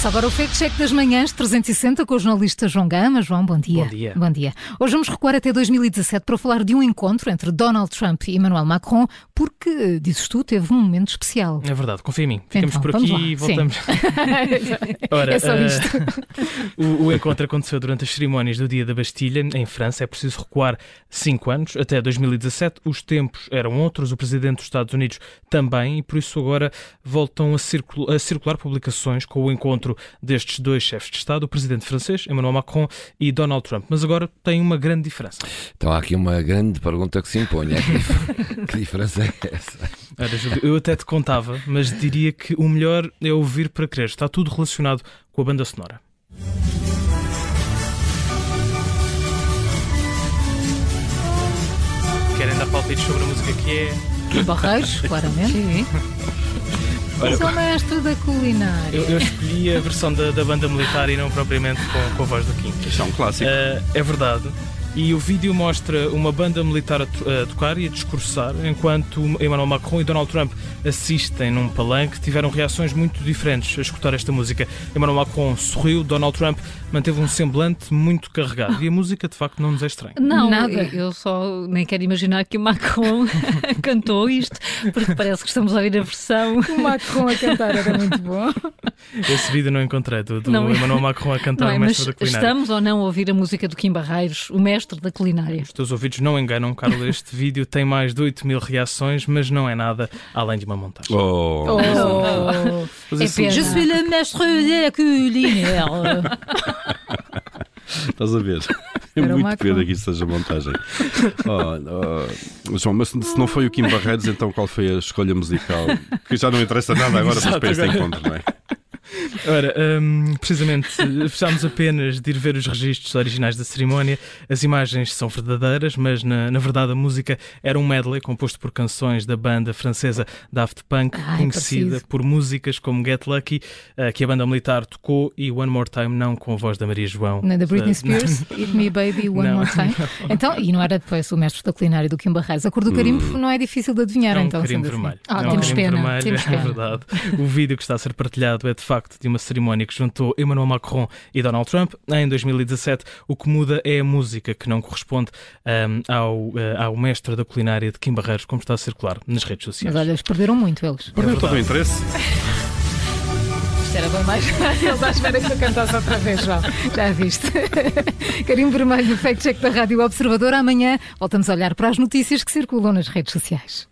Começa agora o Fact Check das Manhãs 360 com o jornalista João Gama. João, bom dia. Bom dia. Bom dia. Hoje vamos recuar até 2017 para falar de um encontro entre Donald Trump e Emmanuel Macron, porque, dizes tu, teve um momento especial. É verdade, confia em mim. Ficamos Então, por aqui lá. e voltamos. Ora, é só eh, isto. o, o encontro aconteceu durante as cerimónias do Dia da Bastilha, em França. É preciso recuar cinco anos, até 2017. Os tempos eram outros, o presidente dos Estados Unidos também, e por isso agora voltam a, circul- a circular publicações com o encontro destes dois chefes de Estado, o presidente francês, Emmanuel Macron, e Donald Trump. Mas agora tem uma grande diferença. Então há aqui uma grande pergunta que se impõe. É que, que diferença é essa? Júlio, eu até te contava, mas diria que o melhor é ouvir para crer. Está tudo relacionado com a banda sonora. Querem dar palpites sobre a música que é? Barreiros, claramente. Sim. Sou mestre da culinária. Eu, eu escolhi a versão da, da banda militar e não propriamente com, com a voz do King. Isto é um clássico. Eh, é verdade. E o vídeo mostra uma banda militar a, to- a tocar e a discursar, enquanto Emmanuel Macron e Donald Trump assistem num palanque. Tiveram reações muito diferentes a escutar esta música. Emmanuel Macron sorriu, Donald Trump manteve um semblante muito carregado. E a música, de facto, não nos é estranha. Não, Nada. eu só nem quero imaginar que o Macron cantou isto, porque parece que estamos a ouvir a versão. O Macron a cantar era muito bom. Esse vídeo não encontrei, do, do Não é- Emmanuel Macron a cantar Não é, o mas mestre da culinária. estamos ou não a ouvir a música do Kim Barreiros, o mestre da culinária? Os teus ouvidos não enganam, Carlos. Este vídeo tem mais de 8 mil reações, mas não é nada além de uma montagem. Oh, Oh. Mas É assim. Je suis le mestre da culinária. estás a ver? É Era muito pena que isto seja montagem. Oh, oh, João, mas se não foi o Kim Barreiros, então qual foi a escolha musical? Que já não interessa nada agora mas para este encontro, não é? Ora, hum, precisamente, precisamos apenas de ir ver os registros originais da cerimónia. As imagens são verdadeiras, mas na, na verdade a música era um medley composto por canções da banda francesa Daft Punk, Ai, conhecida parecido. por músicas como Get Lucky, eh, que a banda militar tocou, e One More Time, não com a voz da Maria João. Na da Britney Eh, Spears, Eat Me Baby One Não. More Time. Então, e não era depois o mestre da culinária do Kim Barreiros. A cor do carimbo não é difícil de adivinhar, É um então. carimbo sendo assim. vermelho. Ah, é um temos carimbo pena. vermelho, Temos é pena. verdade. O vídeo que está a ser partilhado é de facto de uma cerimónia que juntou Emmanuel Macron e Donald Trump em 2017. O que muda é a música que não corresponde hum, ao, eh, ao mestre da culinária de Kim Barreiros, como está a circular nas redes sociais. Mas olha, eles perderam muito eles. Perdeu todo o interesse. Isto era bem mais Eles à espera que eu cantasse outra vez, João. Já viste? Carimbo vermelho Fact Check da Rádio Observador. Amanhã voltamos a olhar para as notícias que circulam nas redes sociais.